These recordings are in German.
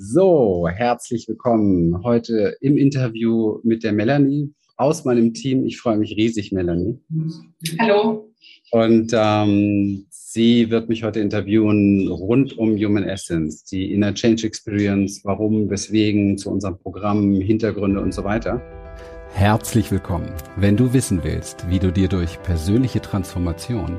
So, herzlich willkommen heute im Interview mit der Melanie aus meinem Team. Ich freue mich riesig, Melanie. Hallo. Und ähm, sie wird mich heute interviewen rund um Human Essence, die Inner Change Experience, warum, weswegen, zu unserem Programm, Hintergründe und so weiter. Herzlich willkommen. Wenn du wissen willst, wie du dir durch persönliche Transformation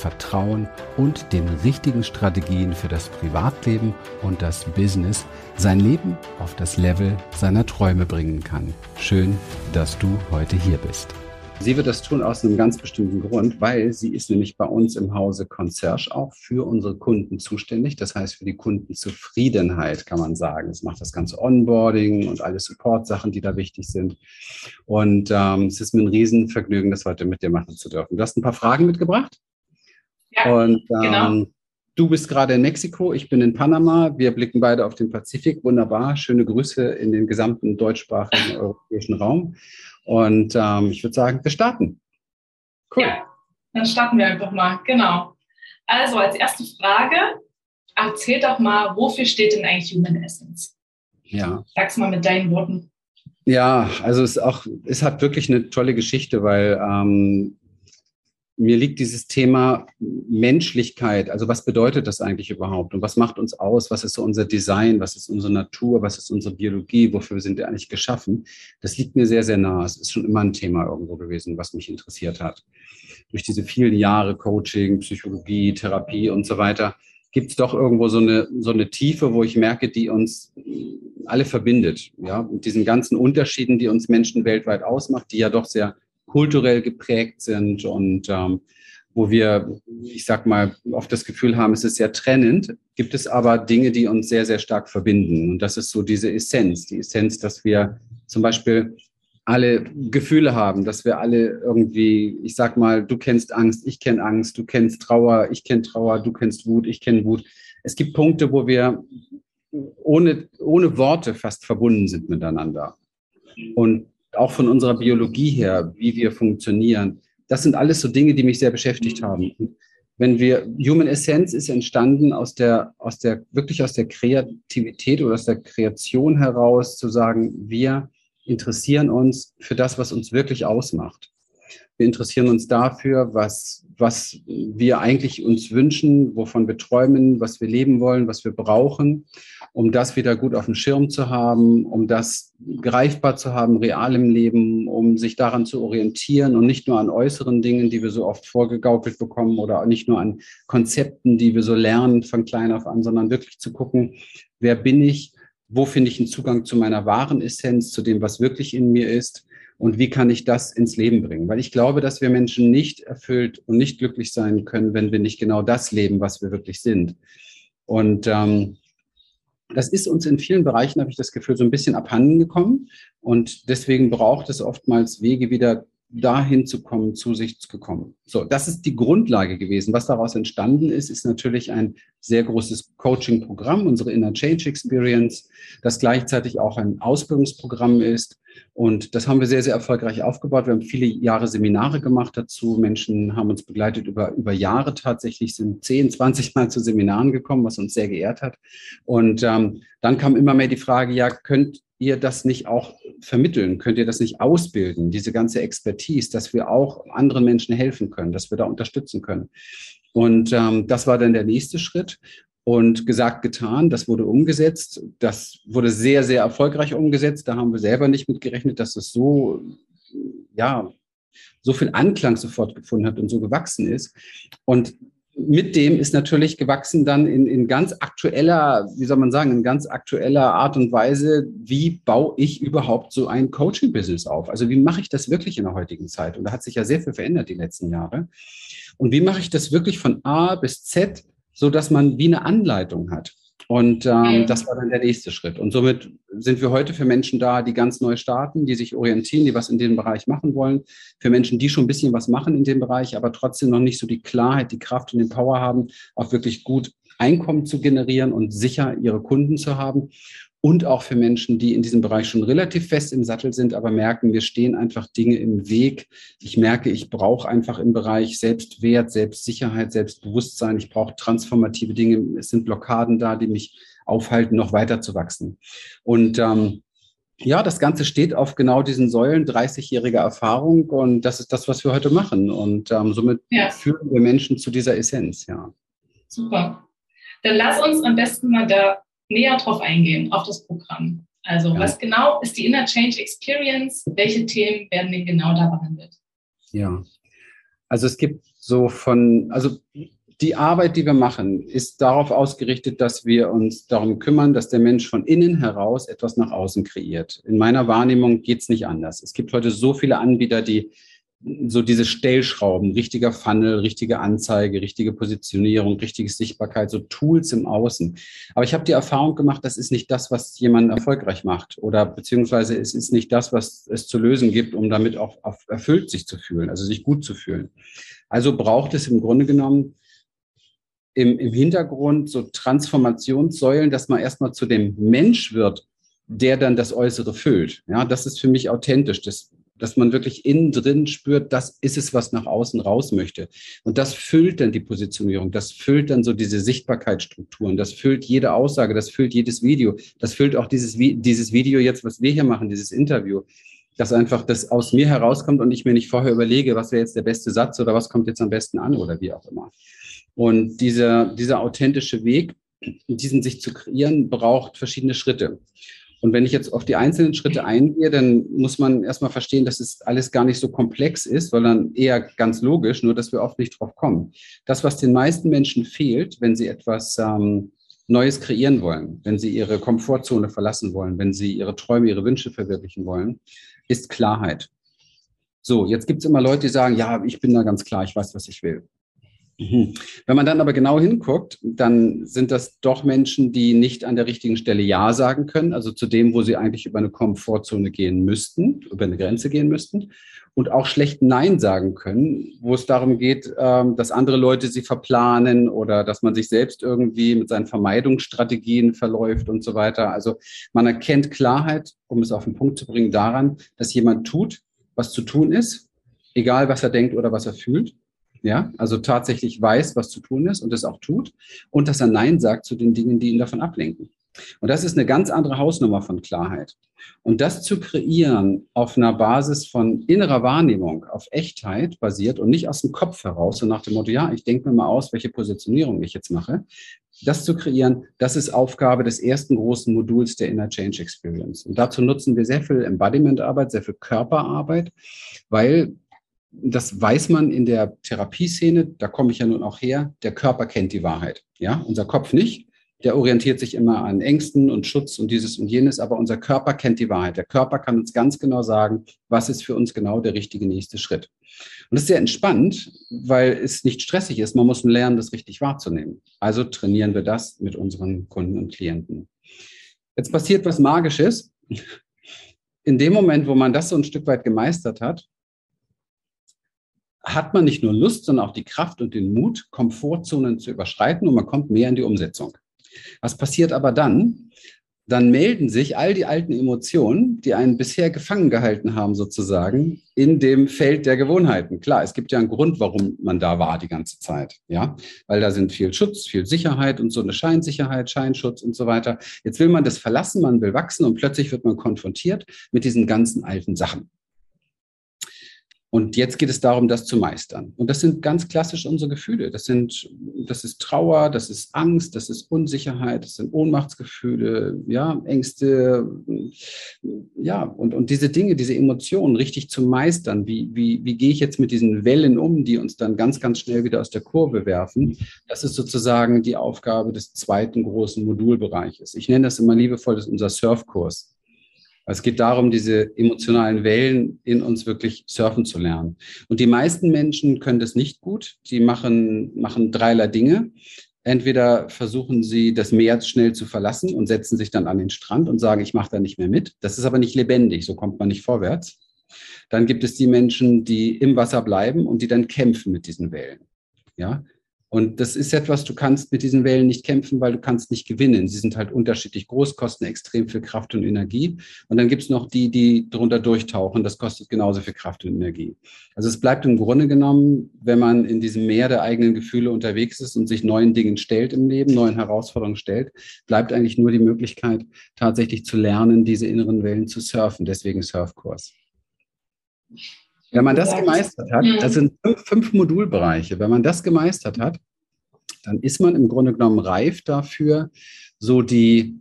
Vertrauen und den richtigen Strategien für das Privatleben und das Business sein Leben auf das Level seiner Träume bringen kann. Schön, dass du heute hier bist. Sie wird das tun aus einem ganz bestimmten Grund, weil sie ist nämlich bei uns im Hause Concierge auch für unsere Kunden zuständig. Das heißt für die Kundenzufriedenheit kann man sagen. Es macht das ganze Onboarding und alle Support-Sachen, die da wichtig sind. Und ähm, es ist mir ein Riesenvergnügen, das heute mit dir machen zu dürfen. Du hast ein paar Fragen mitgebracht. Ja, und ähm, genau. Du bist gerade in Mexiko, ich bin in Panama. Wir blicken beide auf den Pazifik. Wunderbar. Schöne Grüße in den gesamten deutschsprachigen europäischen Raum. Und ähm, ich würde sagen, wir starten. Cool. Ja, dann starten wir einfach mal. Genau. Also als erste Frage, erzähl doch mal, wofür steht denn eigentlich Human Essence? Ja. Sag's mal mit deinen Worten. Ja, also es, auch, es hat wirklich eine tolle Geschichte, weil ähm, mir liegt dieses Thema Menschlichkeit. Also was bedeutet das eigentlich überhaupt? Und was macht uns aus? Was ist so unser Design? Was ist unsere Natur? Was ist unsere Biologie? Wofür sind wir eigentlich geschaffen? Das liegt mir sehr, sehr nah. Es ist schon immer ein Thema irgendwo gewesen, was mich interessiert hat. Durch diese vielen Jahre Coaching, Psychologie, Therapie und so weiter gibt es doch irgendwo so eine, so eine Tiefe, wo ich merke, die uns alle verbindet. Ja, mit diesen ganzen Unterschieden, die uns Menschen weltweit ausmacht, die ja doch sehr kulturell geprägt sind und ähm, wo wir, ich sag mal, oft das Gefühl haben, es ist sehr trennend, gibt es aber Dinge, die uns sehr, sehr stark verbinden. Und das ist so diese Essenz, die Essenz, dass wir zum Beispiel alle Gefühle haben, dass wir alle irgendwie, ich sag mal, du kennst Angst, ich kenne Angst, du kennst Trauer, ich kenne Trauer, du kennst Wut, ich kenne Wut. Es gibt Punkte, wo wir ohne, ohne Worte fast verbunden sind miteinander. Und auch von unserer Biologie her, wie wir funktionieren. Das sind alles so Dinge, die mich sehr beschäftigt haben. wenn wir, Human Essence ist entstanden aus der, aus der, wirklich aus der Kreativität oder aus der Kreation heraus zu sagen, wir interessieren uns für das, was uns wirklich ausmacht. Wir interessieren uns dafür, was, was wir eigentlich uns wünschen, wovon wir träumen, was wir leben wollen, was wir brauchen, um das wieder gut auf dem Schirm zu haben, um das greifbar zu haben, real im Leben, um sich daran zu orientieren und nicht nur an äußeren Dingen, die wir so oft vorgegaukelt bekommen oder nicht nur an Konzepten, die wir so lernen von klein auf an, sondern wirklich zu gucken, wer bin ich, wo finde ich einen Zugang zu meiner wahren Essenz, zu dem, was wirklich in mir ist und wie kann ich das ins Leben bringen? Weil ich glaube, dass wir Menschen nicht erfüllt und nicht glücklich sein können, wenn wir nicht genau das leben, was wir wirklich sind. Und ähm, das ist uns in vielen Bereichen, habe ich das Gefühl, so ein bisschen abhanden gekommen. Und deswegen braucht es oftmals Wege wieder dahin zu kommen, zu sich zu kommen. So, das ist die Grundlage gewesen. Was daraus entstanden ist, ist natürlich ein sehr großes Coaching-Programm, unsere Inner Change Experience, das gleichzeitig auch ein Ausbildungsprogramm ist, und das haben wir sehr, sehr erfolgreich aufgebaut. Wir haben viele Jahre Seminare gemacht dazu. Menschen haben uns begleitet über, über Jahre tatsächlich, sind 10, 20 Mal zu Seminaren gekommen, was uns sehr geehrt hat. Und ähm, dann kam immer mehr die Frage, ja, könnt ihr das nicht auch vermitteln? Könnt ihr das nicht ausbilden, diese ganze Expertise, dass wir auch anderen Menschen helfen können, dass wir da unterstützen können? Und ähm, das war dann der nächste Schritt. Und gesagt, getan, das wurde umgesetzt. Das wurde sehr, sehr erfolgreich umgesetzt. Da haben wir selber nicht mit gerechnet, dass es so, ja, so viel Anklang sofort gefunden hat und so gewachsen ist. Und mit dem ist natürlich gewachsen dann in, in ganz aktueller, wie soll man sagen, in ganz aktueller Art und Weise, wie baue ich überhaupt so ein Coaching-Business auf? Also wie mache ich das wirklich in der heutigen Zeit? Und da hat sich ja sehr viel verändert die letzten Jahre. Und wie mache ich das wirklich von A bis Z so dass man wie eine Anleitung hat. Und ähm, das war dann der nächste Schritt. Und somit sind wir heute für Menschen da, die ganz neu starten, die sich orientieren, die was in dem Bereich machen wollen. Für Menschen, die schon ein bisschen was machen in dem Bereich, aber trotzdem noch nicht so die Klarheit, die Kraft und den Power haben, auch wirklich gut Einkommen zu generieren und sicher ihre Kunden zu haben und auch für Menschen, die in diesem Bereich schon relativ fest im Sattel sind, aber merken, wir stehen einfach Dinge im Weg. Ich merke, ich brauche einfach im Bereich Selbstwert, Selbstsicherheit, Selbstbewusstsein. Ich brauche transformative Dinge. Es sind Blockaden da, die mich aufhalten, noch weiter zu wachsen. Und ähm, ja, das Ganze steht auf genau diesen Säulen 30-jähriger Erfahrung und das ist das, was wir heute machen. Und ähm, somit ja. führen wir Menschen zu dieser Essenz, ja. Super. Dann lass uns am besten mal da näher drauf eingehen, auf das Programm. Also, ja. was genau ist die Inner Change Experience? Welche Themen werden denn genau da behandelt? Ja, also es gibt so von, also die Arbeit, die wir machen, ist darauf ausgerichtet, dass wir uns darum kümmern, dass der Mensch von innen heraus etwas nach außen kreiert. In meiner Wahrnehmung geht es nicht anders. Es gibt heute so viele Anbieter, die so diese Stellschrauben, richtiger Funnel, richtige Anzeige, richtige Positionierung, richtige Sichtbarkeit, so Tools im Außen. Aber ich habe die Erfahrung gemacht, das ist nicht das, was jemanden erfolgreich macht oder beziehungsweise es ist nicht das, was es zu lösen gibt, um damit auch erfüllt sich zu fühlen, also sich gut zu fühlen. Also braucht es im Grunde genommen im, im Hintergrund so Transformationssäulen, dass man erstmal zu dem Mensch wird, der dann das Äußere füllt. Ja, das ist für mich authentisch. Das dass man wirklich innen drin spürt, das ist es, was nach außen raus möchte. Und das füllt dann die Positionierung, das füllt dann so diese Sichtbarkeitsstrukturen, das füllt jede Aussage, das füllt jedes Video, das füllt auch dieses, dieses Video jetzt, was wir hier machen, dieses Interview, dass einfach das aus mir herauskommt und ich mir nicht vorher überlege, was wäre jetzt der beste Satz oder was kommt jetzt am besten an oder wie auch immer. Und dieser, dieser authentische Weg, diesen sich zu kreieren, braucht verschiedene Schritte. Und wenn ich jetzt auf die einzelnen Schritte eingehe, dann muss man erstmal verstehen, dass es alles gar nicht so komplex ist, sondern eher ganz logisch, nur dass wir oft nicht drauf kommen. Das, was den meisten Menschen fehlt, wenn sie etwas ähm, Neues kreieren wollen, wenn sie ihre Komfortzone verlassen wollen, wenn sie ihre Träume, ihre Wünsche verwirklichen wollen, ist Klarheit. So, jetzt gibt es immer Leute, die sagen, ja, ich bin da ganz klar, ich weiß, was ich will. Mhm. Wenn man dann aber genau hinguckt, dann sind das doch Menschen, die nicht an der richtigen Stelle Ja sagen können, also zu dem, wo sie eigentlich über eine Komfortzone gehen müssten, über eine Grenze gehen müssten und auch schlecht Nein sagen können, wo es darum geht, ähm, dass andere Leute sie verplanen oder dass man sich selbst irgendwie mit seinen Vermeidungsstrategien verläuft und so weiter. Also man erkennt Klarheit, um es auf den Punkt zu bringen, daran, dass jemand tut, was zu tun ist, egal was er denkt oder was er fühlt ja, also tatsächlich weiß, was zu tun ist und es auch tut und dass er Nein sagt zu den Dingen, die ihn davon ablenken. Und das ist eine ganz andere Hausnummer von Klarheit. Und das zu kreieren auf einer Basis von innerer Wahrnehmung, auf Echtheit basiert und nicht aus dem Kopf heraus, so nach dem Motto, ja, ich denke mir mal aus, welche Positionierung ich jetzt mache. Das zu kreieren, das ist Aufgabe des ersten großen Moduls der Inner Change Experience. Und dazu nutzen wir sehr viel Embodiment-Arbeit, sehr viel Körperarbeit, weil das weiß man in der Therapieszene, da komme ich ja nun auch her, der Körper kennt die Wahrheit. Ja, unser Kopf nicht. Der orientiert sich immer an Ängsten und Schutz und dieses und jenes, aber unser Körper kennt die Wahrheit. Der Körper kann uns ganz genau sagen, was ist für uns genau der richtige nächste Schritt. Und das ist sehr entspannt, weil es nicht stressig ist. Man muss lernen, das richtig wahrzunehmen. Also trainieren wir das mit unseren Kunden und Klienten. Jetzt passiert was Magisches. In dem Moment, wo man das so ein Stück weit gemeistert hat, hat man nicht nur Lust, sondern auch die Kraft und den Mut, Komfortzonen zu überschreiten und man kommt mehr in die Umsetzung. Was passiert aber dann? Dann melden sich all die alten Emotionen, die einen bisher gefangen gehalten haben, sozusagen, in dem Feld der Gewohnheiten. Klar, es gibt ja einen Grund, warum man da war die ganze Zeit. Ja, weil da sind viel Schutz, viel Sicherheit und so eine Scheinsicherheit, Scheinschutz und so weiter. Jetzt will man das verlassen, man will wachsen und plötzlich wird man konfrontiert mit diesen ganzen alten Sachen. Und jetzt geht es darum, das zu meistern. Und das sind ganz klassisch unsere Gefühle. Das sind, das ist Trauer, das ist Angst, das ist Unsicherheit, das sind Ohnmachtsgefühle, ja, Ängste, ja, und, und diese Dinge, diese Emotionen richtig zu meistern. Wie, wie, wie gehe ich jetzt mit diesen Wellen um, die uns dann ganz, ganz schnell wieder aus der Kurve werfen? Das ist sozusagen die Aufgabe des zweiten großen Modulbereiches. Ich nenne das immer liebevoll, das ist unser Surfkurs. Es geht darum, diese emotionalen Wellen in uns wirklich surfen zu lernen. Und die meisten Menschen können das nicht gut. Die machen, machen dreierlei Dinge. Entweder versuchen sie, das Meer schnell zu verlassen und setzen sich dann an den Strand und sagen, ich mache da nicht mehr mit. Das ist aber nicht lebendig, so kommt man nicht vorwärts. Dann gibt es die Menschen, die im Wasser bleiben und die dann kämpfen mit diesen Wellen. Ja, und das ist etwas, du kannst mit diesen Wellen nicht kämpfen, weil du kannst nicht gewinnen. Sie sind halt unterschiedlich groß, kosten extrem viel Kraft und Energie. Und dann gibt es noch die, die drunter durchtauchen. Das kostet genauso viel Kraft und Energie. Also es bleibt im Grunde genommen, wenn man in diesem Meer der eigenen Gefühle unterwegs ist und sich neuen Dingen stellt im Leben, neuen Herausforderungen stellt, bleibt eigentlich nur die Möglichkeit, tatsächlich zu lernen, diese inneren Wellen zu surfen. Deswegen Surfkurs. Wenn man das gemeistert hat, das sind fünf, fünf, Modulbereiche, wenn man das gemeistert hat, dann ist man im Grunde genommen reif dafür, so die,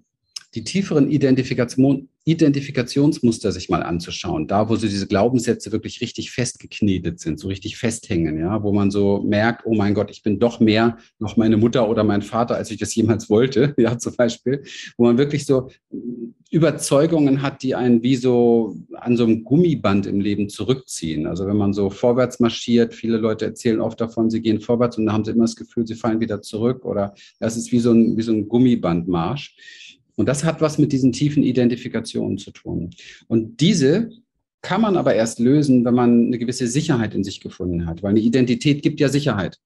die tieferen Identifikation, Identifikationsmuster sich mal anzuschauen, da wo so diese Glaubenssätze wirklich richtig festgeknetet sind, so richtig festhängen, ja, wo man so merkt, oh mein Gott, ich bin doch mehr noch meine Mutter oder mein Vater, als ich das jemals wollte, ja, zum Beispiel, wo man wirklich so Überzeugungen hat, die einen wie so an so einem Gummiband im Leben zurückziehen. Also wenn man so vorwärts marschiert, viele Leute erzählen oft davon, sie gehen vorwärts und dann haben sie immer das Gefühl, sie fallen wieder zurück oder das ist wie so ein, wie so ein Gummibandmarsch. Und das hat was mit diesen tiefen Identifikationen zu tun. Und diese kann man aber erst lösen, wenn man eine gewisse Sicherheit in sich gefunden hat, weil eine Identität gibt ja Sicherheit.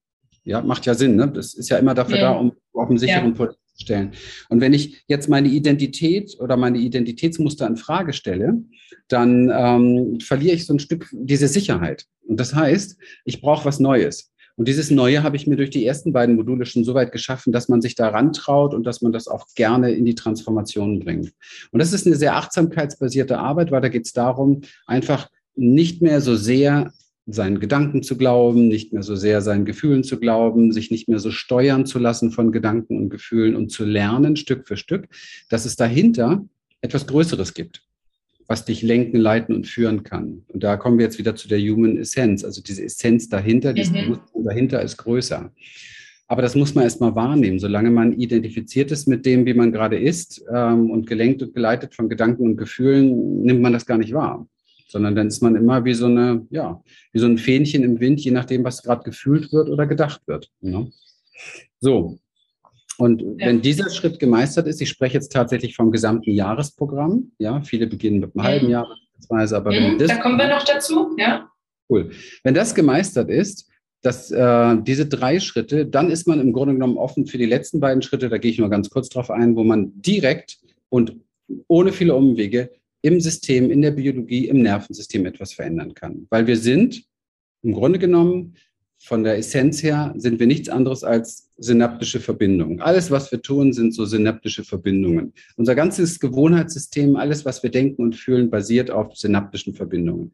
Ja, macht ja Sinn. Ne? Das ist ja immer dafür ja. da, um auf einem sicheren ja. Pol zu stellen. Und wenn ich jetzt meine Identität oder meine Identitätsmuster in Frage stelle, dann ähm, verliere ich so ein Stück diese Sicherheit. Und das heißt, ich brauche was Neues. Und dieses Neue habe ich mir durch die ersten beiden Module schon so weit geschaffen, dass man sich daran traut und dass man das auch gerne in die Transformation bringt. Und das ist eine sehr achtsamkeitsbasierte Arbeit, weil da geht es darum, einfach nicht mehr so sehr seinen Gedanken zu glauben, nicht mehr so sehr seinen Gefühlen zu glauben, sich nicht mehr so steuern zu lassen von Gedanken und Gefühlen und zu lernen, Stück für Stück, dass es dahinter etwas Größeres gibt was dich lenken, leiten und führen kann. Und da kommen wir jetzt wieder zu der Human Essence. Also diese Essenz dahinter, mhm. dieses Bewusstsein dahinter ist größer. Aber das muss man erstmal wahrnehmen. Solange man identifiziert ist mit dem, wie man gerade ist ähm, und gelenkt und geleitet von Gedanken und Gefühlen, nimmt man das gar nicht wahr. Sondern dann ist man immer wie so eine, ja, wie so ein Fähnchen im Wind, je nachdem, was gerade gefühlt wird oder gedacht wird. Ne? So, und ja. wenn dieser Schritt gemeistert ist, ich spreche jetzt tatsächlich vom gesamten Jahresprogramm, ja, viele beginnen mit einem halben Jahr beispielsweise, aber wenn mhm, das. Da kommen wir noch dazu, ja. Cool. Wenn das gemeistert ist, dass äh, diese drei Schritte, dann ist man im Grunde genommen offen für die letzten beiden Schritte, da gehe ich nur ganz kurz drauf ein, wo man direkt und ohne viele Umwege im System, in der Biologie, im Nervensystem etwas verändern kann. Weil wir sind im Grunde genommen von der Essenz her sind wir nichts anderes als synaptische Verbindungen. Alles, was wir tun, sind so synaptische Verbindungen. Unser ganzes Gewohnheitssystem, alles, was wir denken und fühlen, basiert auf synaptischen Verbindungen.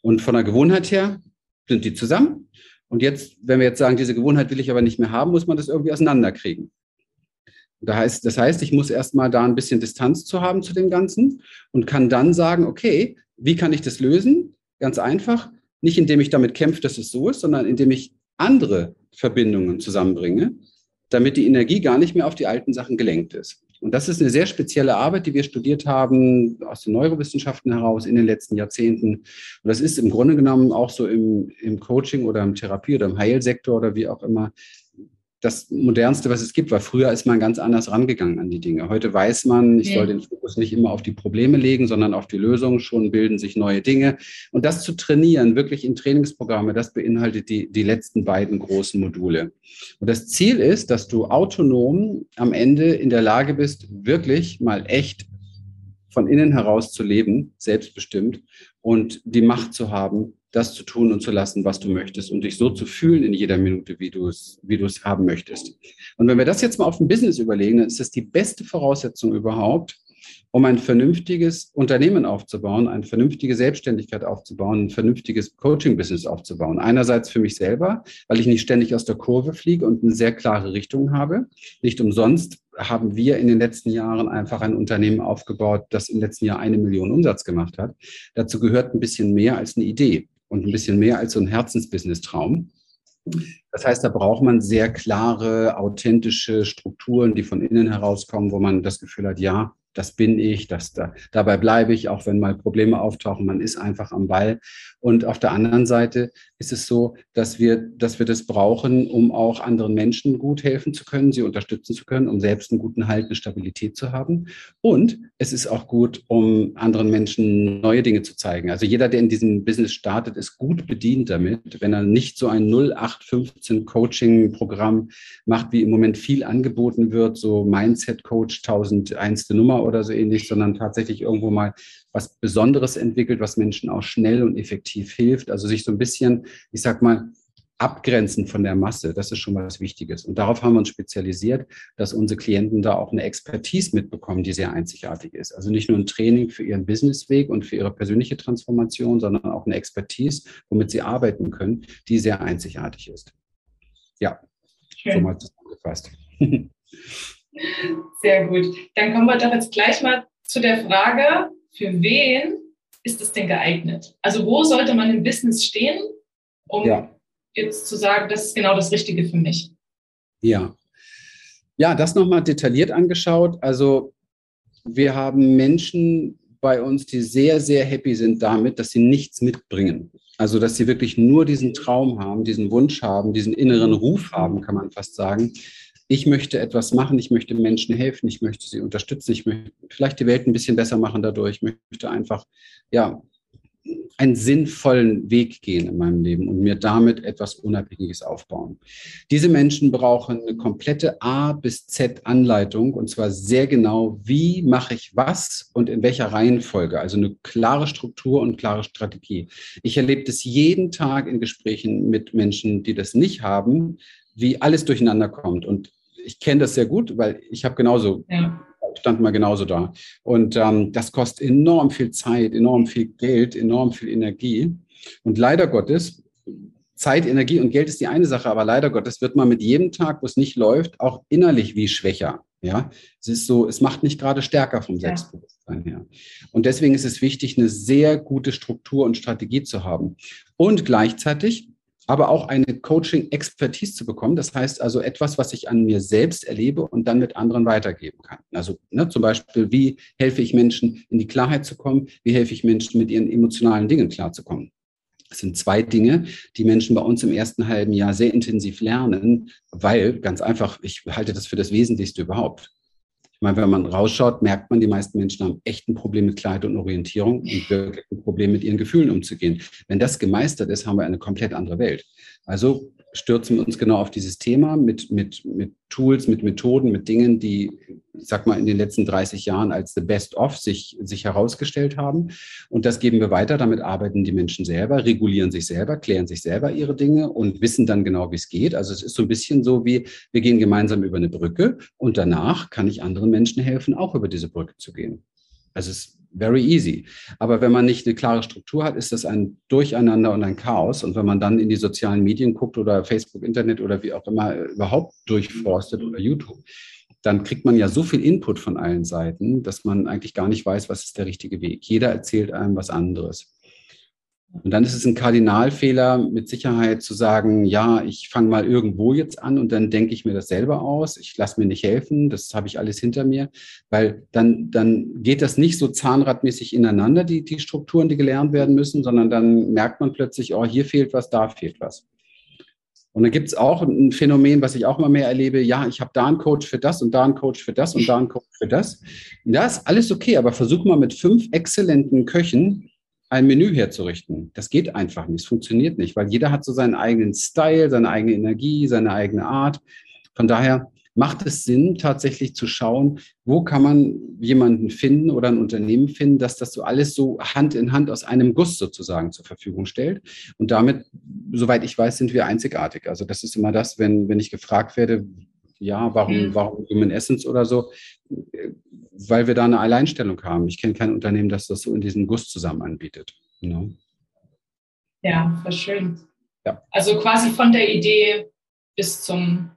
Und von der Gewohnheit her sind die zusammen. Und jetzt, wenn wir jetzt sagen, diese Gewohnheit will ich aber nicht mehr haben, muss man das irgendwie auseinanderkriegen. Das heißt, das heißt, ich muss erstmal da ein bisschen Distanz zu haben zu dem Ganzen und kann dann sagen, okay, wie kann ich das lösen? Ganz einfach, nicht indem ich damit kämpfe, dass es so ist, sondern indem ich andere Verbindungen zusammenbringe, damit die Energie gar nicht mehr auf die alten Sachen gelenkt ist. Und das ist eine sehr spezielle Arbeit, die wir studiert haben aus den Neurowissenschaften heraus in den letzten Jahrzehnten. Und das ist im Grunde genommen auch so im, im Coaching oder im Therapie oder im Heilsektor oder wie auch immer das Modernste, was es gibt, weil früher ist man ganz anders rangegangen an die Dinge. Heute weiß man, ich ja. soll den Fokus nicht immer auf die Probleme legen, sondern auf die Lösungen. Schon bilden sich neue Dinge. Und das zu trainieren, wirklich in Trainingsprogramme, das beinhaltet die, die letzten beiden großen Module. Und das Ziel ist, dass du autonom am Ende in der Lage bist, wirklich mal echt von innen heraus zu leben, selbstbestimmt und die Macht zu haben, das zu tun und zu lassen, was du möchtest und dich so zu fühlen in jeder Minute, wie du es, wie du es haben möchtest. Und wenn wir das jetzt mal auf ein Business überlegen, dann ist das die beste Voraussetzung überhaupt, um ein vernünftiges Unternehmen aufzubauen, eine vernünftige Selbstständigkeit aufzubauen, ein vernünftiges Coaching-Business aufzubauen. Einerseits für mich selber, weil ich nicht ständig aus der Kurve fliege und eine sehr klare Richtung habe. Nicht umsonst haben wir in den letzten Jahren einfach ein Unternehmen aufgebaut, das im letzten Jahr eine Million Umsatz gemacht hat. Dazu gehört ein bisschen mehr als eine Idee und ein bisschen mehr als so ein Herzensbusiness-Traum. Das heißt, da braucht man sehr klare, authentische Strukturen, die von innen herauskommen, wo man das Gefühl hat, ja, das bin ich, das da, dabei bleibe ich, auch wenn mal Probleme auftauchen, man ist einfach am Ball. Und auf der anderen Seite ist es so, dass wir, dass wir das brauchen, um auch anderen Menschen gut helfen zu können, sie unterstützen zu können, um selbst einen guten Halt, eine Stabilität zu haben. Und es ist auch gut, um anderen Menschen neue Dinge zu zeigen. Also jeder, der in diesem Business startet, ist gut bedient damit, wenn er nicht so ein 0815 Coaching-Programm macht, wie im Moment viel angeboten wird, so Mindset-Coach 1001. Nummer oder so ähnlich, sondern tatsächlich irgendwo mal was Besonderes entwickelt, was Menschen auch schnell und effektiv hilft. Also sich so ein bisschen, ich sag mal, abgrenzen von der Masse. Das ist schon was Wichtiges. Und darauf haben wir uns spezialisiert, dass unsere Klienten da auch eine Expertise mitbekommen, die sehr einzigartig ist. Also nicht nur ein Training für ihren Businessweg und für ihre persönliche Transformation, sondern auch eine Expertise, womit sie arbeiten können, die sehr einzigartig ist. Ja, Schön. so mal zusammengefasst. Sehr gut. Dann kommen wir doch jetzt gleich mal zu der Frage, für wen ist es denn geeignet? Also wo sollte man im Business stehen, um ja. jetzt zu sagen, das ist genau das Richtige für mich? Ja. Ja, das nochmal detailliert angeschaut. Also wir haben Menschen bei uns, die sehr, sehr happy sind damit, dass sie nichts mitbringen. Also, dass sie wirklich nur diesen Traum haben, diesen Wunsch haben, diesen inneren Ruf haben, kann man fast sagen, ich möchte etwas machen, ich möchte Menschen helfen, ich möchte sie unterstützen, ich möchte vielleicht die Welt ein bisschen besser machen dadurch, ich möchte einfach, ja, einen sinnvollen Weg gehen in meinem Leben und mir damit etwas Unabhängiges aufbauen. Diese Menschen brauchen eine komplette A bis Z Anleitung und zwar sehr genau, wie mache ich was und in welcher Reihenfolge. Also eine klare Struktur und klare Strategie. Ich erlebe das jeden Tag in Gesprächen mit Menschen, die das nicht haben, wie alles durcheinander kommt. Und ich kenne das sehr gut, weil ich habe genauso, ja. Stand mal genauso da. Und ähm, das kostet enorm viel Zeit, enorm viel Geld, enorm viel Energie. Und leider Gottes, Zeit, Energie und Geld ist die eine Sache, aber leider Gottes wird man mit jedem Tag, wo es nicht läuft, auch innerlich wie schwächer. Ja, es ist so, es macht nicht gerade stärker vom Selbstbewusstsein her. Und deswegen ist es wichtig, eine sehr gute Struktur und Strategie zu haben. Und gleichzeitig aber auch eine Coaching-Expertise zu bekommen. Das heißt also etwas, was ich an mir selbst erlebe und dann mit anderen weitergeben kann. Also ne, zum Beispiel, wie helfe ich Menschen in die Klarheit zu kommen? Wie helfe ich Menschen mit ihren emotionalen Dingen klarzukommen? Das sind zwei Dinge, die Menschen bei uns im ersten halben Jahr sehr intensiv lernen, weil ganz einfach, ich halte das für das Wesentlichste überhaupt. Meine, wenn man rausschaut, merkt man, die meisten Menschen haben echt ein Problem mit Klarheit und Orientierung und wirklich ein Problem mit ihren Gefühlen umzugehen. Wenn das gemeistert ist, haben wir eine komplett andere Welt. Also stürzen wir uns genau auf dieses Thema mit, mit, mit Tools, mit Methoden, mit Dingen, die, ich sag mal, in den letzten 30 Jahren als the best of sich, sich herausgestellt haben. Und das geben wir weiter. Damit arbeiten die Menschen selber, regulieren sich selber, klären sich selber ihre Dinge und wissen dann genau, wie es geht. Also es ist so ein bisschen so wie, wir gehen gemeinsam über eine Brücke und danach kann ich anderen Menschen helfen, auch über diese Brücke zu gehen. Also es ist very easy. Aber wenn man nicht eine klare Struktur hat, ist das ein Durcheinander und ein Chaos. Und wenn man dann in die sozialen Medien guckt oder Facebook, Internet oder wie auch immer überhaupt durchforstet oder YouTube, dann kriegt man ja so viel Input von allen Seiten, dass man eigentlich gar nicht weiß, was ist der richtige Weg. Jeder erzählt einem was anderes. Und dann ist es ein Kardinalfehler, mit Sicherheit zu sagen, ja, ich fange mal irgendwo jetzt an und dann denke ich mir das selber aus. Ich lasse mir nicht helfen, das habe ich alles hinter mir, weil dann, dann geht das nicht so zahnradmäßig ineinander, die, die Strukturen, die gelernt werden müssen, sondern dann merkt man plötzlich, oh, hier fehlt was, da fehlt was. Und dann gibt es auch ein Phänomen, was ich auch immer mehr erlebe, ja, ich habe da einen Coach für das und da einen Coach für das und da einen Coach für das. Das ist alles okay, aber versuch mal mit fünf exzellenten Köchen ein Menü herzurichten. Das geht einfach nicht, es funktioniert nicht, weil jeder hat so seinen eigenen Style, seine eigene Energie, seine eigene Art. Von daher macht es Sinn, tatsächlich zu schauen, wo kann man jemanden finden oder ein Unternehmen finden, dass das so alles so Hand in Hand aus einem Guss sozusagen zur Verfügung stellt. Und damit, soweit ich weiß, sind wir einzigartig. Also das ist immer das, wenn, wenn ich gefragt werde, ja, warum, mhm. warum Human Essence oder so? Weil wir da eine Alleinstellung haben. Ich kenne kein Unternehmen, das das so in diesem Guss zusammen anbietet. Know? Ja, war schön. Ja. Also quasi von der Idee bis zum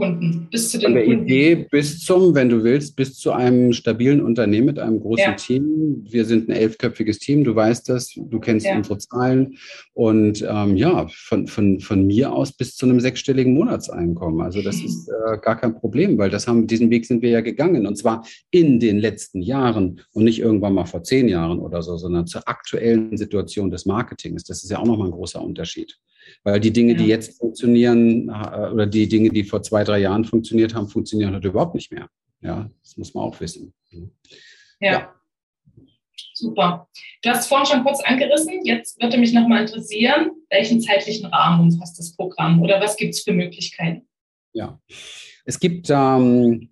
Kunden, bis zu den Von der Kunden. Idee bis zum, wenn du willst, bis zu einem stabilen Unternehmen mit einem großen ja. Team. Wir sind ein elfköpfiges Team, du weißt das, du kennst ja. unsere Zahlen. Und ähm, ja, von, von, von mir aus bis zu einem sechsstelligen Monatseinkommen. Also das ist äh, gar kein Problem, weil das haben, diesen Weg sind wir ja gegangen. Und zwar in den letzten Jahren und nicht irgendwann mal vor zehn Jahren oder so, sondern zur aktuellen Situation des Marketings. Das ist ja auch nochmal ein großer Unterschied. Weil die Dinge, ja. die jetzt funktionieren äh, oder die Dinge, die vor zwei, drei Jahren funktioniert haben, funktionieren heute überhaupt nicht mehr. Ja, das muss man auch wissen. Ja. ja. Super. Du hast vorhin schon kurz angerissen. Jetzt würde mich nochmal interessieren, welchen zeitlichen Rahmen umfasst das Programm oder was gibt es für Möglichkeiten? Ja, es gibt ähm,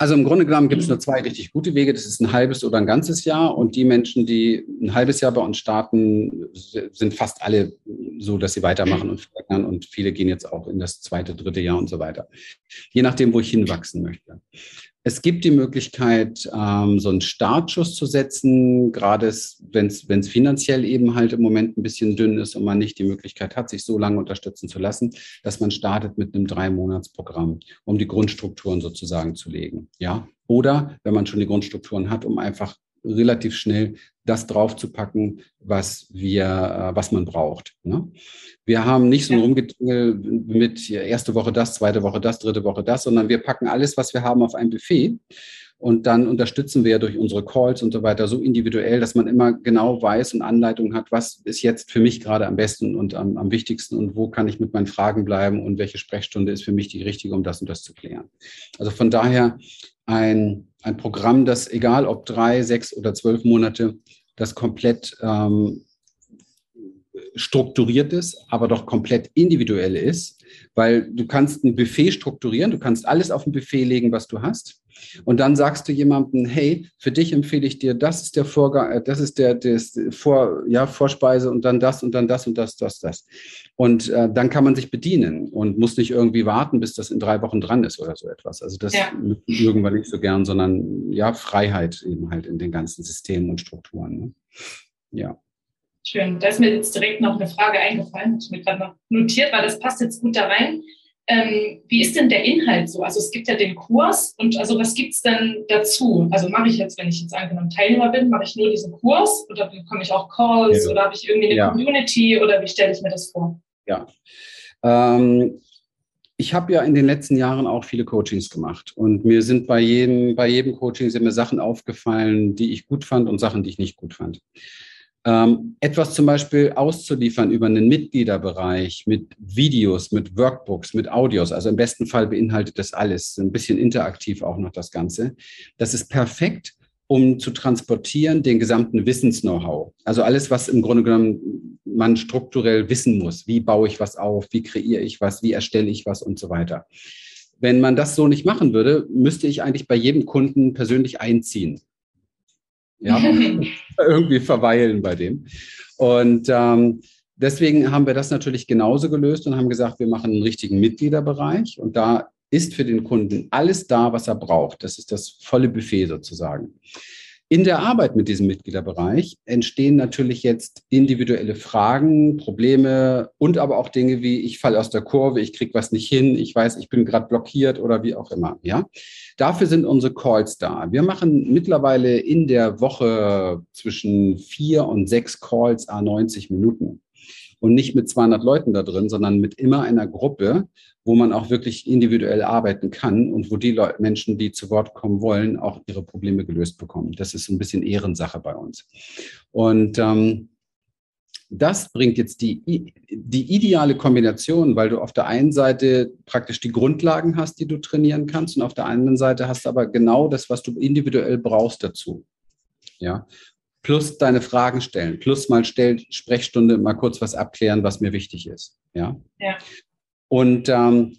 also im Grunde genommen gibt es nur zwei richtig gute Wege. Das ist ein halbes oder ein ganzes Jahr. Und die Menschen, die ein halbes Jahr bei uns starten, sind fast alle so, dass sie weitermachen und verlängern. Und viele gehen jetzt auch in das zweite, dritte Jahr und so weiter. Je nachdem, wo ich hinwachsen möchte. Es gibt die Möglichkeit, ähm, so einen Startschuss zu setzen, gerade wenn es finanziell eben halt im Moment ein bisschen dünn ist und man nicht die Möglichkeit hat, sich so lange unterstützen zu lassen, dass man startet mit einem Drei-Monats-Programm, um die Grundstrukturen sozusagen zu legen. Ja? Oder wenn man schon die Grundstrukturen hat, um einfach relativ schnell das draufzupacken, was wir, äh, was man braucht. Ne? Wir haben nicht so ein Rumgetingel mit erste Woche das, zweite Woche das, dritte Woche das, sondern wir packen alles, was wir haben, auf ein Buffet. Und dann unterstützen wir durch unsere Calls und so weiter so individuell, dass man immer genau weiß und Anleitung hat, was ist jetzt für mich gerade am besten und am, am wichtigsten und wo kann ich mit meinen Fragen bleiben und welche Sprechstunde ist für mich die richtige, um das und das zu klären. Also von daher ein, ein Programm, das egal ob drei, sechs oder zwölf Monate, das komplett ähm, strukturiert ist, aber doch komplett individuell ist, weil du kannst ein Buffet strukturieren, du kannst alles auf ein Buffet legen, was du hast. Und dann sagst du jemandem, hey, für dich empfehle ich dir, das ist der Vorgang, äh, das ist der das Vor, ja, Vorspeise und dann das und dann das und das, das, das. Und äh, dann kann man sich bedienen und muss nicht irgendwie warten, bis das in drei Wochen dran ist oder so etwas. Also das ja. mögen wir nicht so gern, sondern ja, Freiheit eben halt in den ganzen Systemen und Strukturen. Ne? Ja. Schön. Da ist mir jetzt direkt noch eine Frage eingefallen, ich mir gerade noch notiert, weil das passt jetzt gut da rein. Ähm, wie ist denn der Inhalt so? Also es gibt ja den Kurs und also was gibt es denn dazu? Also mache ich jetzt, wenn ich jetzt angenommen Teilnehmer bin, mache ich nur diesen Kurs oder bekomme ich auch Calls ja. oder habe ich irgendwie eine ja. Community oder wie stelle ich mir das vor? Ja. Ähm, ich habe ja in den letzten Jahren auch viele Coachings gemacht und mir sind bei jedem, bei jedem Coaching sind mir Sachen aufgefallen, die ich gut fand und Sachen, die ich nicht gut fand. Ähm, etwas zum Beispiel auszuliefern über einen Mitgliederbereich mit Videos, mit Workbooks, mit Audios. Also im besten Fall beinhaltet das alles, ein bisschen interaktiv auch noch das Ganze. Das ist perfekt, um zu transportieren den gesamten Wissens-Know-how. Also alles, was im Grunde genommen man strukturell wissen muss. Wie baue ich was auf? Wie kreiere ich was? Wie erstelle ich was und so weiter. Wenn man das so nicht machen würde, müsste ich eigentlich bei jedem Kunden persönlich einziehen ja, irgendwie verweilen bei dem. Und ähm, deswegen haben wir das natürlich genauso gelöst und haben gesagt, wir machen einen richtigen Mitgliederbereich und da ist für den Kunden alles da, was er braucht. Das ist das volle Buffet sozusagen. In der Arbeit mit diesem Mitgliederbereich entstehen natürlich jetzt individuelle Fragen, Probleme und aber auch Dinge wie ich falle aus der Kurve, ich kriege was nicht hin, ich weiß, ich bin gerade blockiert oder wie auch immer. Ja, dafür sind unsere Calls da. Wir machen mittlerweile in der Woche zwischen vier und sechs Calls a 90 Minuten und nicht mit 200 Leuten da drin, sondern mit immer einer Gruppe, wo man auch wirklich individuell arbeiten kann und wo die Leute, Menschen, die zu Wort kommen wollen, auch ihre Probleme gelöst bekommen. Das ist ein bisschen Ehrensache bei uns. Und ähm, das bringt jetzt die, die ideale Kombination, weil du auf der einen Seite praktisch die Grundlagen hast, die du trainieren kannst, und auf der anderen Seite hast du aber genau das, was du individuell brauchst dazu. Ja, plus deine Fragen stellen, plus mal stell, Sprechstunde mal kurz was abklären, was mir wichtig ist. Ja. ja. Und ähm,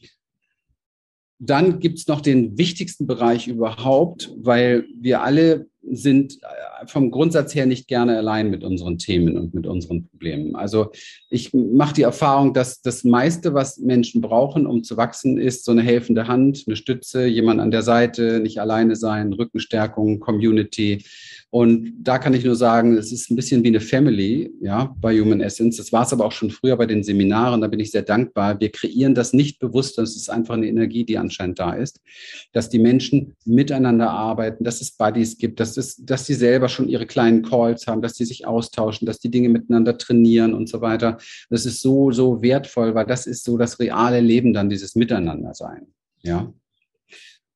dann gibt es noch den wichtigsten Bereich überhaupt, weil wir alle sind äh, vom Grundsatz her nicht gerne allein mit unseren Themen und mit unseren Problemen. Also ich mache die Erfahrung, dass das meiste, was Menschen brauchen, um zu wachsen, ist so eine helfende Hand, eine Stütze, jemand an der Seite, nicht alleine sein, Rückenstärkung, Community. Und da kann ich nur sagen, es ist ein bisschen wie eine Family, ja, bei Human Essence. Das war es aber auch schon früher bei den Seminaren. Da bin ich sehr dankbar. Wir kreieren das nicht bewusst. Das ist einfach eine Energie, die anscheinend da ist, dass die Menschen miteinander arbeiten, dass es Buddies gibt, dass es, dass sie selber schon ihre kleinen Calls haben, dass sie sich austauschen, dass die Dinge miteinander trainieren und so weiter. Das ist so, so wertvoll, weil das ist so das reale Leben dann, dieses Miteinander sein. Ja.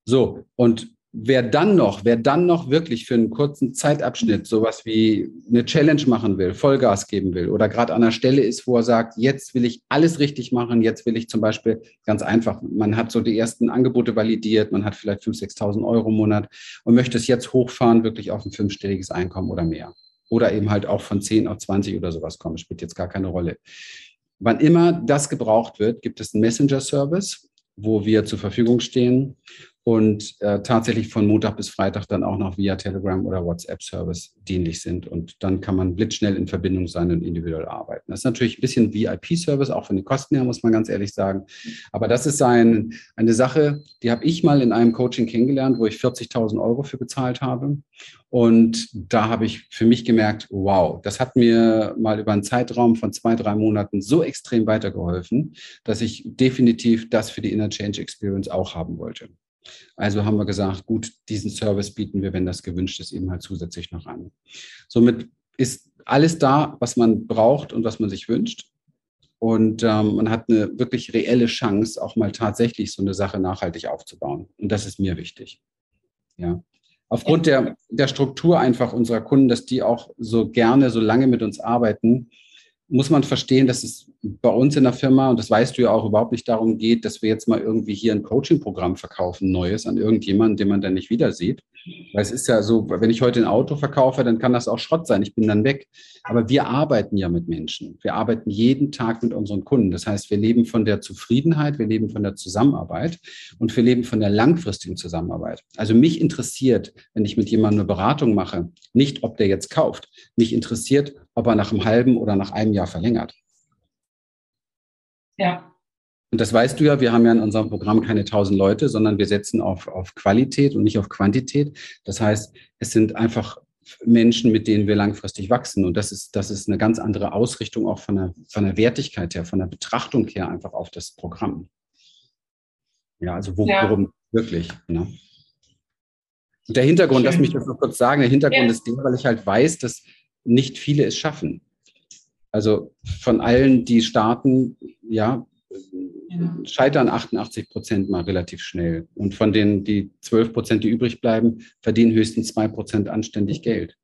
So. Und wer dann noch, wer dann noch wirklich für einen kurzen Zeitabschnitt sowas wie eine Challenge machen will, Vollgas geben will oder gerade an der Stelle ist, wo er sagt, jetzt will ich alles richtig machen, jetzt will ich zum Beispiel ganz einfach, man hat so die ersten Angebote validiert, man hat vielleicht 5.000, 6.000 Euro im Monat und möchte es jetzt hochfahren, wirklich auf ein fünfstelliges Einkommen oder mehr. Oder eben halt auch von 10 auf 20 oder sowas kommen, spielt jetzt gar keine Rolle. Wann immer das gebraucht wird, gibt es einen Messenger-Service, wo wir zur Verfügung stehen und äh, tatsächlich von Montag bis Freitag dann auch noch via Telegram oder WhatsApp-Service dienlich sind. Und dann kann man blitzschnell in Verbindung sein und individuell arbeiten. Das ist natürlich ein bisschen VIP-Service, auch von den Kosten her, muss man ganz ehrlich sagen. Aber das ist ein, eine Sache, die habe ich mal in einem Coaching kennengelernt, wo ich 40.000 Euro für bezahlt habe. Und da habe ich für mich gemerkt, wow, das hat mir mal über einen Zeitraum von zwei, drei Monaten so extrem weitergeholfen, dass ich definitiv das für die Inner Change Experience auch haben wollte. Also haben wir gesagt, gut, diesen Service bieten wir, wenn das gewünscht ist, eben halt zusätzlich noch an. Somit ist alles da, was man braucht und was man sich wünscht. Und ähm, man hat eine wirklich reelle Chance, auch mal tatsächlich so eine Sache nachhaltig aufzubauen. Und das ist mir wichtig. Ja. Aufgrund der, der Struktur einfach unserer Kunden, dass die auch so gerne, so lange mit uns arbeiten, muss man verstehen, dass es bei uns in der Firma, und das weißt du ja auch, überhaupt nicht darum geht, dass wir jetzt mal irgendwie hier ein Coaching-Programm verkaufen, neues, an irgendjemanden, den man dann nicht wieder sieht. Weil es ist ja so, wenn ich heute ein Auto verkaufe, dann kann das auch Schrott sein, ich bin dann weg. Aber wir arbeiten ja mit Menschen. Wir arbeiten jeden Tag mit unseren Kunden. Das heißt, wir leben von der Zufriedenheit, wir leben von der Zusammenarbeit und wir leben von der langfristigen Zusammenarbeit. Also mich interessiert, wenn ich mit jemandem eine Beratung mache, nicht, ob der jetzt kauft. Mich interessiert, ob er nach einem halben oder nach einem Jahr verlängert. Ja. Und das weißt du ja, wir haben ja in unserem Programm keine 1000 Leute, sondern wir setzen auf, auf Qualität und nicht auf Quantität. Das heißt, es sind einfach Menschen, mit denen wir langfristig wachsen. Und das ist, das ist eine ganz andere Ausrichtung auch von der, von der Wertigkeit her, von der Betrachtung her einfach auf das Programm. Ja, also wo, ja. worum wirklich. Ne? Und der Hintergrund, Schön. lass mich das noch kurz sagen, der Hintergrund ja. ist der, weil ich halt weiß, dass nicht viele es schaffen. Also von allen, die starten, ja, ja. Scheitern 88 Prozent mal relativ schnell. Und von denen, die 12 Prozent, die übrig bleiben, verdienen höchstens 2 Prozent anständig Geld.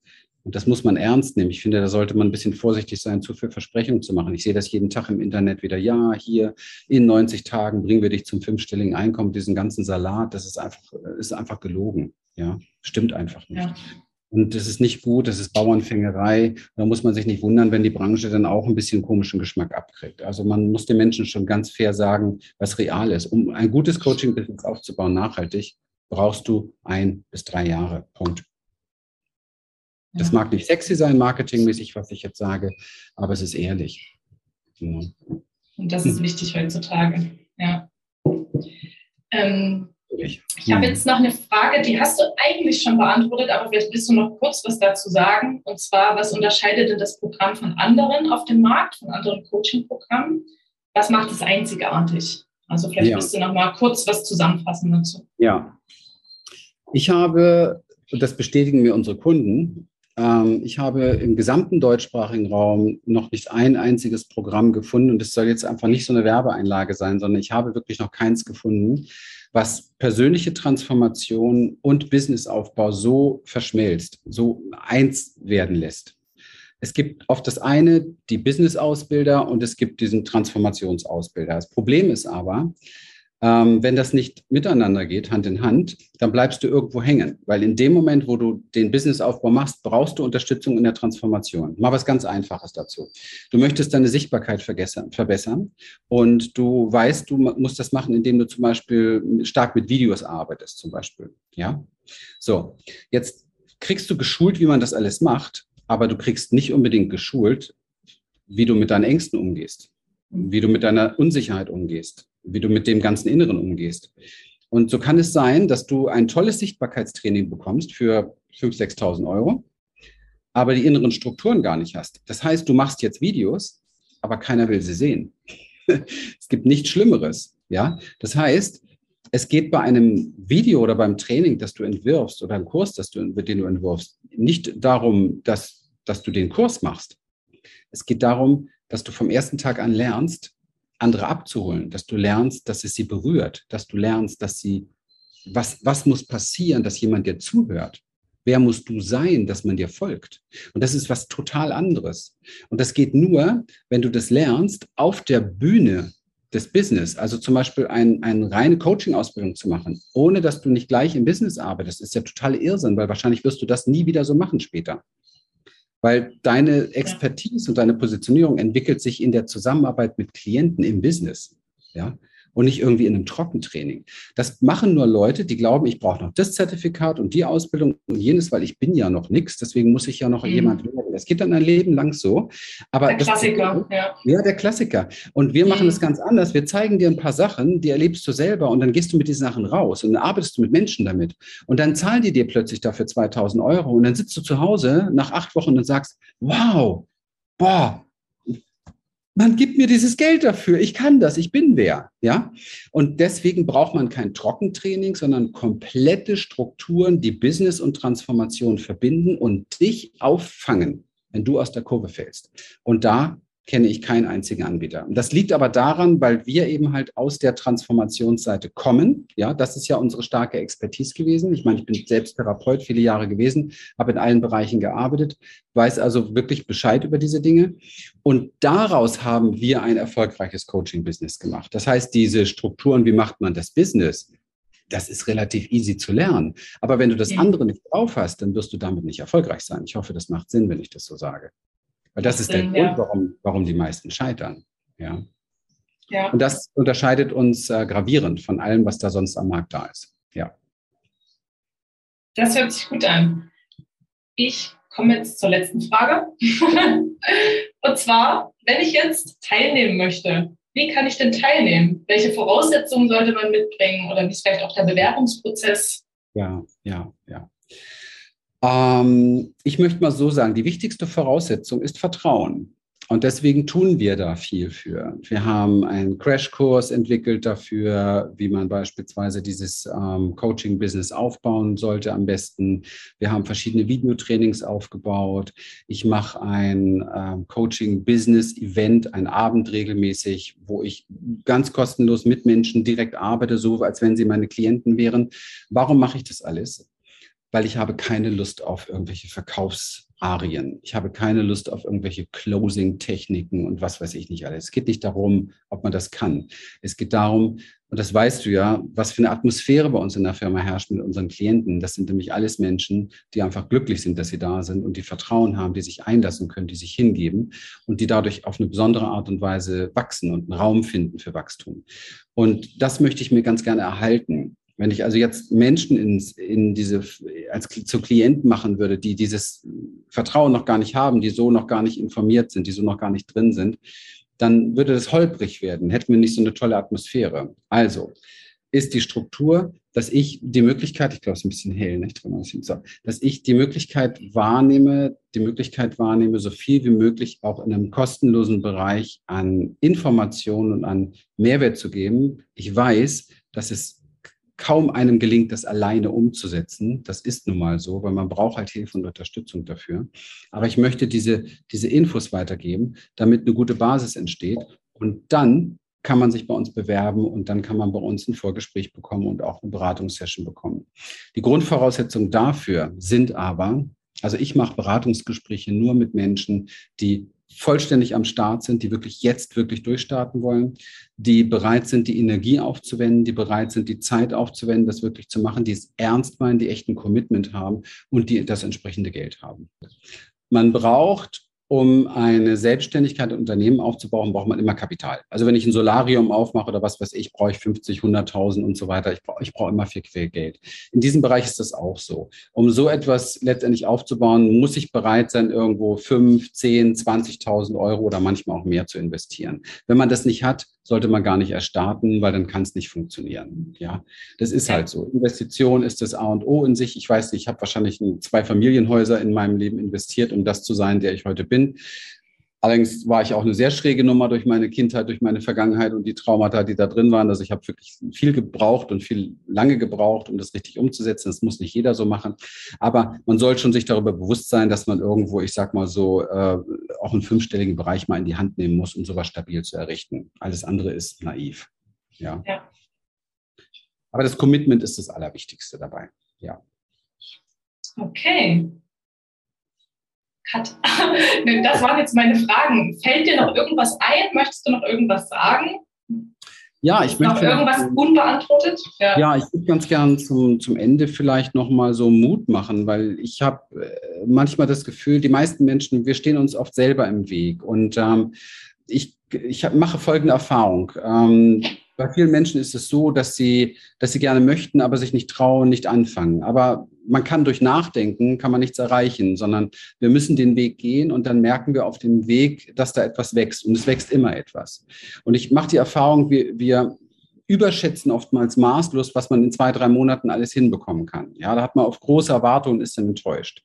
Und das muss man ernst nehmen. Ich finde, da sollte man ein bisschen vorsichtig sein, zu viel Versprechungen zu machen. Ich sehe das jeden Tag im Internet wieder. Ja, hier in 90 Tagen bringen wir dich zum fünfstelligen Einkommen. Diesen ganzen Salat, das ist einfach, ist einfach gelogen. Ja, stimmt einfach nicht. Ja. Und das ist nicht gut, das ist Bauernfängerei. Da muss man sich nicht wundern, wenn die Branche dann auch ein bisschen komischen Geschmack abkriegt. Also man muss den Menschen schon ganz fair sagen, was real ist. Um ein gutes Coaching-Business aufzubauen, nachhaltig, brauchst du ein bis drei Jahre. Punkt. Das ja. mag nicht sexy sein, marketingmäßig, was ich jetzt sage, aber es ist ehrlich. Ja. Und das ist wichtig heutzutage. Ja. Ähm, ich habe jetzt noch eine Frage, die hast du eigentlich schon beantwortet, aber vielleicht willst du noch kurz was dazu sagen. Und zwar, was unterscheidet denn das Programm von anderen auf dem Markt, von anderen Coaching-Programmen? Was macht es einzigartig? Also vielleicht ja. willst du noch mal kurz was zusammenfassen dazu. Ja, ich habe, und das bestätigen mir unsere Kunden, ich habe im gesamten deutschsprachigen Raum noch nicht ein einziges Programm gefunden und es soll jetzt einfach nicht so eine Werbeeinlage sein, sondern ich habe wirklich noch keins gefunden, was persönliche Transformation und Businessaufbau so verschmelzt, so eins werden lässt. Es gibt oft das eine, die Business-Ausbilder und es gibt diesen Transformationsausbilder. Das Problem ist aber, ähm, wenn das nicht miteinander geht, Hand in Hand, dann bleibst du irgendwo hängen. Weil in dem Moment, wo du den Businessaufbau machst, brauchst du Unterstützung in der Transformation. Mal was ganz Einfaches dazu. Du möchtest deine Sichtbarkeit verbessern und du weißt, du musst das machen, indem du zum Beispiel stark mit Videos arbeitest, zum Beispiel. Ja. So, jetzt kriegst du geschult, wie man das alles macht, aber du kriegst nicht unbedingt geschult, wie du mit deinen Ängsten umgehst, wie du mit deiner Unsicherheit umgehst, wie du mit dem ganzen Inneren umgehst. Und so kann es sein, dass du ein tolles Sichtbarkeitstraining bekommst für 5.000, 6.000 Euro, aber die inneren Strukturen gar nicht hast. Das heißt, du machst jetzt Videos, aber keiner will sie sehen. es gibt nichts Schlimmeres. Ja, das heißt, es geht bei einem Video oder beim Training, das du entwirfst oder einem Kurs, das du, den du entwirfst, nicht darum, dass, dass du den Kurs machst. Es geht darum, dass du vom ersten Tag an lernst, andere abzuholen, dass du lernst, dass es sie berührt, dass du lernst, dass sie, was, was muss passieren, dass jemand dir zuhört. Wer musst du sein, dass man dir folgt? Und das ist was total anderes. Und das geht nur, wenn du das lernst auf der Bühne des Business, also zum Beispiel ein, eine reine Coaching-Ausbildung zu machen, ohne dass du nicht gleich im Business arbeitest, ist ja total Irrsinn, weil wahrscheinlich wirst du das nie wieder so machen später. Weil deine Expertise und deine Positionierung entwickelt sich in der Zusammenarbeit mit Klienten im Business. Ja, und nicht irgendwie in einem Trockentraining. Das machen nur Leute, die glauben, ich brauche noch das Zertifikat und die Ausbildung und jenes, weil ich bin ja noch nichts, deswegen muss ich ja noch mhm. jemand werden. Das geht dann ein Leben lang so. Aber der Klassiker, das, ja. Ja, der Klassiker. Und wir machen es mhm. ganz anders. Wir zeigen dir ein paar Sachen, die erlebst du selber und dann gehst du mit diesen Sachen raus und dann arbeitest du mit Menschen damit. Und dann zahlen die dir plötzlich dafür 2000 Euro und dann sitzt du zu Hause nach acht Wochen und sagst, wow, boah, man gibt mir dieses Geld dafür. Ich kann das. Ich bin wer. Ja. Und deswegen braucht man kein Trockentraining, sondern komplette Strukturen, die Business und Transformation verbinden und dich auffangen, wenn du aus der Kurve fällst. Und da kenne ich keinen einzigen Anbieter. Das liegt aber daran, weil wir eben halt aus der Transformationsseite kommen. Ja, das ist ja unsere starke Expertise gewesen. Ich meine, ich bin selbst Therapeut viele Jahre gewesen, habe in allen Bereichen gearbeitet, weiß also wirklich Bescheid über diese Dinge. Und daraus haben wir ein erfolgreiches Coaching-Business gemacht. Das heißt, diese Strukturen, wie macht man das Business? Das ist relativ easy zu lernen. Aber wenn du das andere nicht drauf hast, dann wirst du damit nicht erfolgreich sein. Ich hoffe, das macht Sinn, wenn ich das so sage. Weil das ist der Grund, ja. warum, warum die meisten scheitern. Ja. ja. Und das unterscheidet uns äh, gravierend von allem, was da sonst am Markt da ist. Ja. Das hört sich gut an. Ich komme jetzt zur letzten Frage. Und zwar, wenn ich jetzt teilnehmen möchte, wie kann ich denn teilnehmen? Welche Voraussetzungen sollte man mitbringen oder wie ist vielleicht auch der Bewerbungsprozess? Ja, ja. Ähm, ich möchte mal so sagen, die wichtigste Voraussetzung ist Vertrauen. Und deswegen tun wir da viel für. Wir haben einen Crashkurs entwickelt dafür, wie man beispielsweise dieses ähm, Coaching-Business aufbauen sollte am besten. Wir haben verschiedene Videotrainings aufgebaut. Ich mache ein ähm, Coaching-Business-Event, ein Abend regelmäßig, wo ich ganz kostenlos mit Menschen direkt arbeite, so als wenn sie meine Klienten wären. Warum mache ich das alles? Weil ich habe keine Lust auf irgendwelche Verkaufsarien. Ich habe keine Lust auf irgendwelche Closing-Techniken und was weiß ich nicht alles. Es geht nicht darum, ob man das kann. Es geht darum, und das weißt du ja, was für eine Atmosphäre bei uns in der Firma herrscht mit unseren Klienten. Das sind nämlich alles Menschen, die einfach glücklich sind, dass sie da sind und die Vertrauen haben, die sich einlassen können, die sich hingeben und die dadurch auf eine besondere Art und Weise wachsen und einen Raum finden für Wachstum. Und das möchte ich mir ganz gerne erhalten. Wenn ich also jetzt Menschen ins, in diese, als zu Klienten machen würde, die dieses Vertrauen noch gar nicht haben, die so noch gar nicht informiert sind, die so noch gar nicht drin sind, dann würde das holprig werden, hätten wir nicht so eine tolle Atmosphäre. Also ist die Struktur, dass ich die Möglichkeit, ich glaube, es ist ein bisschen hell, nicht? dass ich die Möglichkeit wahrnehme, die Möglichkeit wahrnehme, so viel wie möglich auch in einem kostenlosen Bereich an Informationen und an Mehrwert zu geben. Ich weiß, dass es kaum einem gelingt, das alleine umzusetzen. Das ist nun mal so, weil man braucht halt Hilfe und Unterstützung dafür. Aber ich möchte diese, diese Infos weitergeben, damit eine gute Basis entsteht. Und dann kann man sich bei uns bewerben und dann kann man bei uns ein Vorgespräch bekommen und auch eine Beratungssession bekommen. Die Grundvoraussetzungen dafür sind aber, also ich mache Beratungsgespräche nur mit Menschen, die vollständig am Start sind, die wirklich jetzt wirklich durchstarten wollen, die bereit sind, die Energie aufzuwenden, die bereit sind, die Zeit aufzuwenden, das wirklich zu machen, die es ernst meinen, die echten Commitment haben und die das entsprechende Geld haben. Man braucht um eine Selbstständigkeit, ein Unternehmen aufzubauen, braucht man immer Kapital. Also wenn ich ein Solarium aufmache oder was weiß ich, brauche ich 50, 100.000 und so weiter. Ich brauche ich brauche immer viel Geld. In diesem Bereich ist das auch so. Um so etwas letztendlich aufzubauen, muss ich bereit sein, irgendwo 5, 10, 20.000 Euro oder manchmal auch mehr zu investieren. Wenn man das nicht hat, sollte man gar nicht erst starten, weil dann kann es nicht funktionieren. Ja, das ist halt so. Investition ist das A und O in sich. Ich weiß nicht, ich habe wahrscheinlich zwei Familienhäuser in meinem Leben investiert, um das zu sein, der ich heute bin. Allerdings war ich auch eine sehr schräge Nummer durch meine Kindheit, durch meine Vergangenheit und die Traumata, die da drin waren. Also ich habe wirklich viel gebraucht und viel lange gebraucht, um das richtig umzusetzen. Das muss nicht jeder so machen. Aber man soll schon sich darüber bewusst sein, dass man irgendwo, ich sag mal so, äh, auch einen fünfstelligen Bereich mal in die Hand nehmen muss, um sowas stabil zu errichten. Alles andere ist naiv. Ja. ja. Aber das Commitment ist das Allerwichtigste dabei. Ja. Okay. Cut. das waren jetzt meine Fragen. Fällt dir noch irgendwas ein? Möchtest du noch irgendwas sagen? Ja, ich möchte. Noch irgendwas unbeantwortet? Ja, ja ich würde ganz gern zum, zum Ende vielleicht nochmal so Mut machen, weil ich habe äh, manchmal das Gefühl, die meisten Menschen, wir stehen uns oft selber im Weg. Und ähm, ich, ich hab, mache folgende Erfahrung. Ähm, bei vielen Menschen ist es so, dass sie, dass sie gerne möchten, aber sich nicht trauen, nicht anfangen. Aber man kann durch Nachdenken, kann man nichts erreichen, sondern wir müssen den Weg gehen und dann merken wir auf dem Weg, dass da etwas wächst und es wächst immer etwas. Und ich mache die Erfahrung, wir, wir überschätzen oftmals maßlos, was man in zwei, drei Monaten alles hinbekommen kann. Ja, da hat man auf große Erwartungen und ist dann enttäuscht.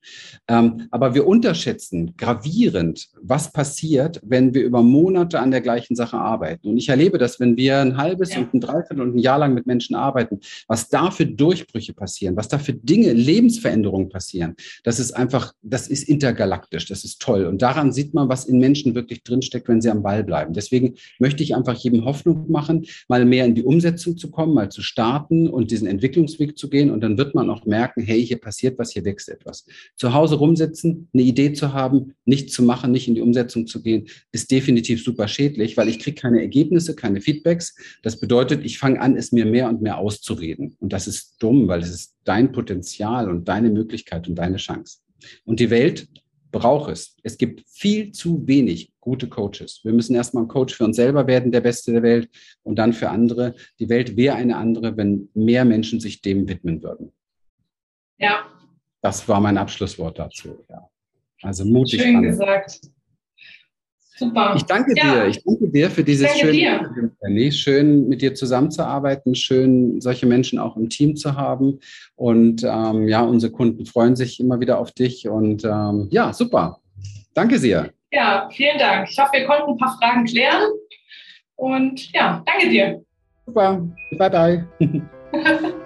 Ähm, aber wir unterschätzen gravierend, was passiert, wenn wir über Monate an der gleichen Sache arbeiten. Und ich erlebe das, wenn wir ein halbes ja. und ein Dreiviertel und ein Jahr lang mit Menschen arbeiten, was da für Durchbrüche passieren, was da für Dinge, Lebensveränderungen passieren. Das ist einfach, das ist intergalaktisch, das ist toll. Und daran sieht man, was in Menschen wirklich drinsteckt, wenn sie am Ball bleiben. Deswegen möchte ich einfach jedem Hoffnung machen, mal mehr in die Umsetzung Umsetzung zu kommen, mal zu starten und diesen Entwicklungsweg zu gehen. Und dann wird man auch merken, hey, hier passiert was, hier wächst etwas. Zu Hause rumsitzen, eine Idee zu haben, nichts zu machen, nicht in die Umsetzung zu gehen, ist definitiv super schädlich, weil ich kriege keine Ergebnisse, keine Feedbacks. Das bedeutet, ich fange an, es mir mehr und mehr auszureden. Und das ist dumm, weil es ist dein Potenzial und deine Möglichkeit und deine Chance. Und die Welt braucht es. Es gibt viel zu wenig gute Coaches. Wir müssen erstmal ein Coach für uns selber werden, der Beste der Welt, und dann für andere. Die Welt wäre eine andere, wenn mehr Menschen sich dem widmen würden. Ja. Das war mein Abschlusswort dazu. Ja. Also mutig. Schön an. gesagt. Super. Ich danke ja. dir. Ich danke dir für dieses schöne Interview, Schön mit dir zusammenzuarbeiten, schön solche Menschen auch im Team zu haben. Und ähm, ja, unsere Kunden freuen sich immer wieder auf dich. Und ähm, ja, super. Danke sehr. Ja, vielen Dank. Ich hoffe, wir konnten ein paar Fragen klären. Und ja, danke dir. Super. Bye bye.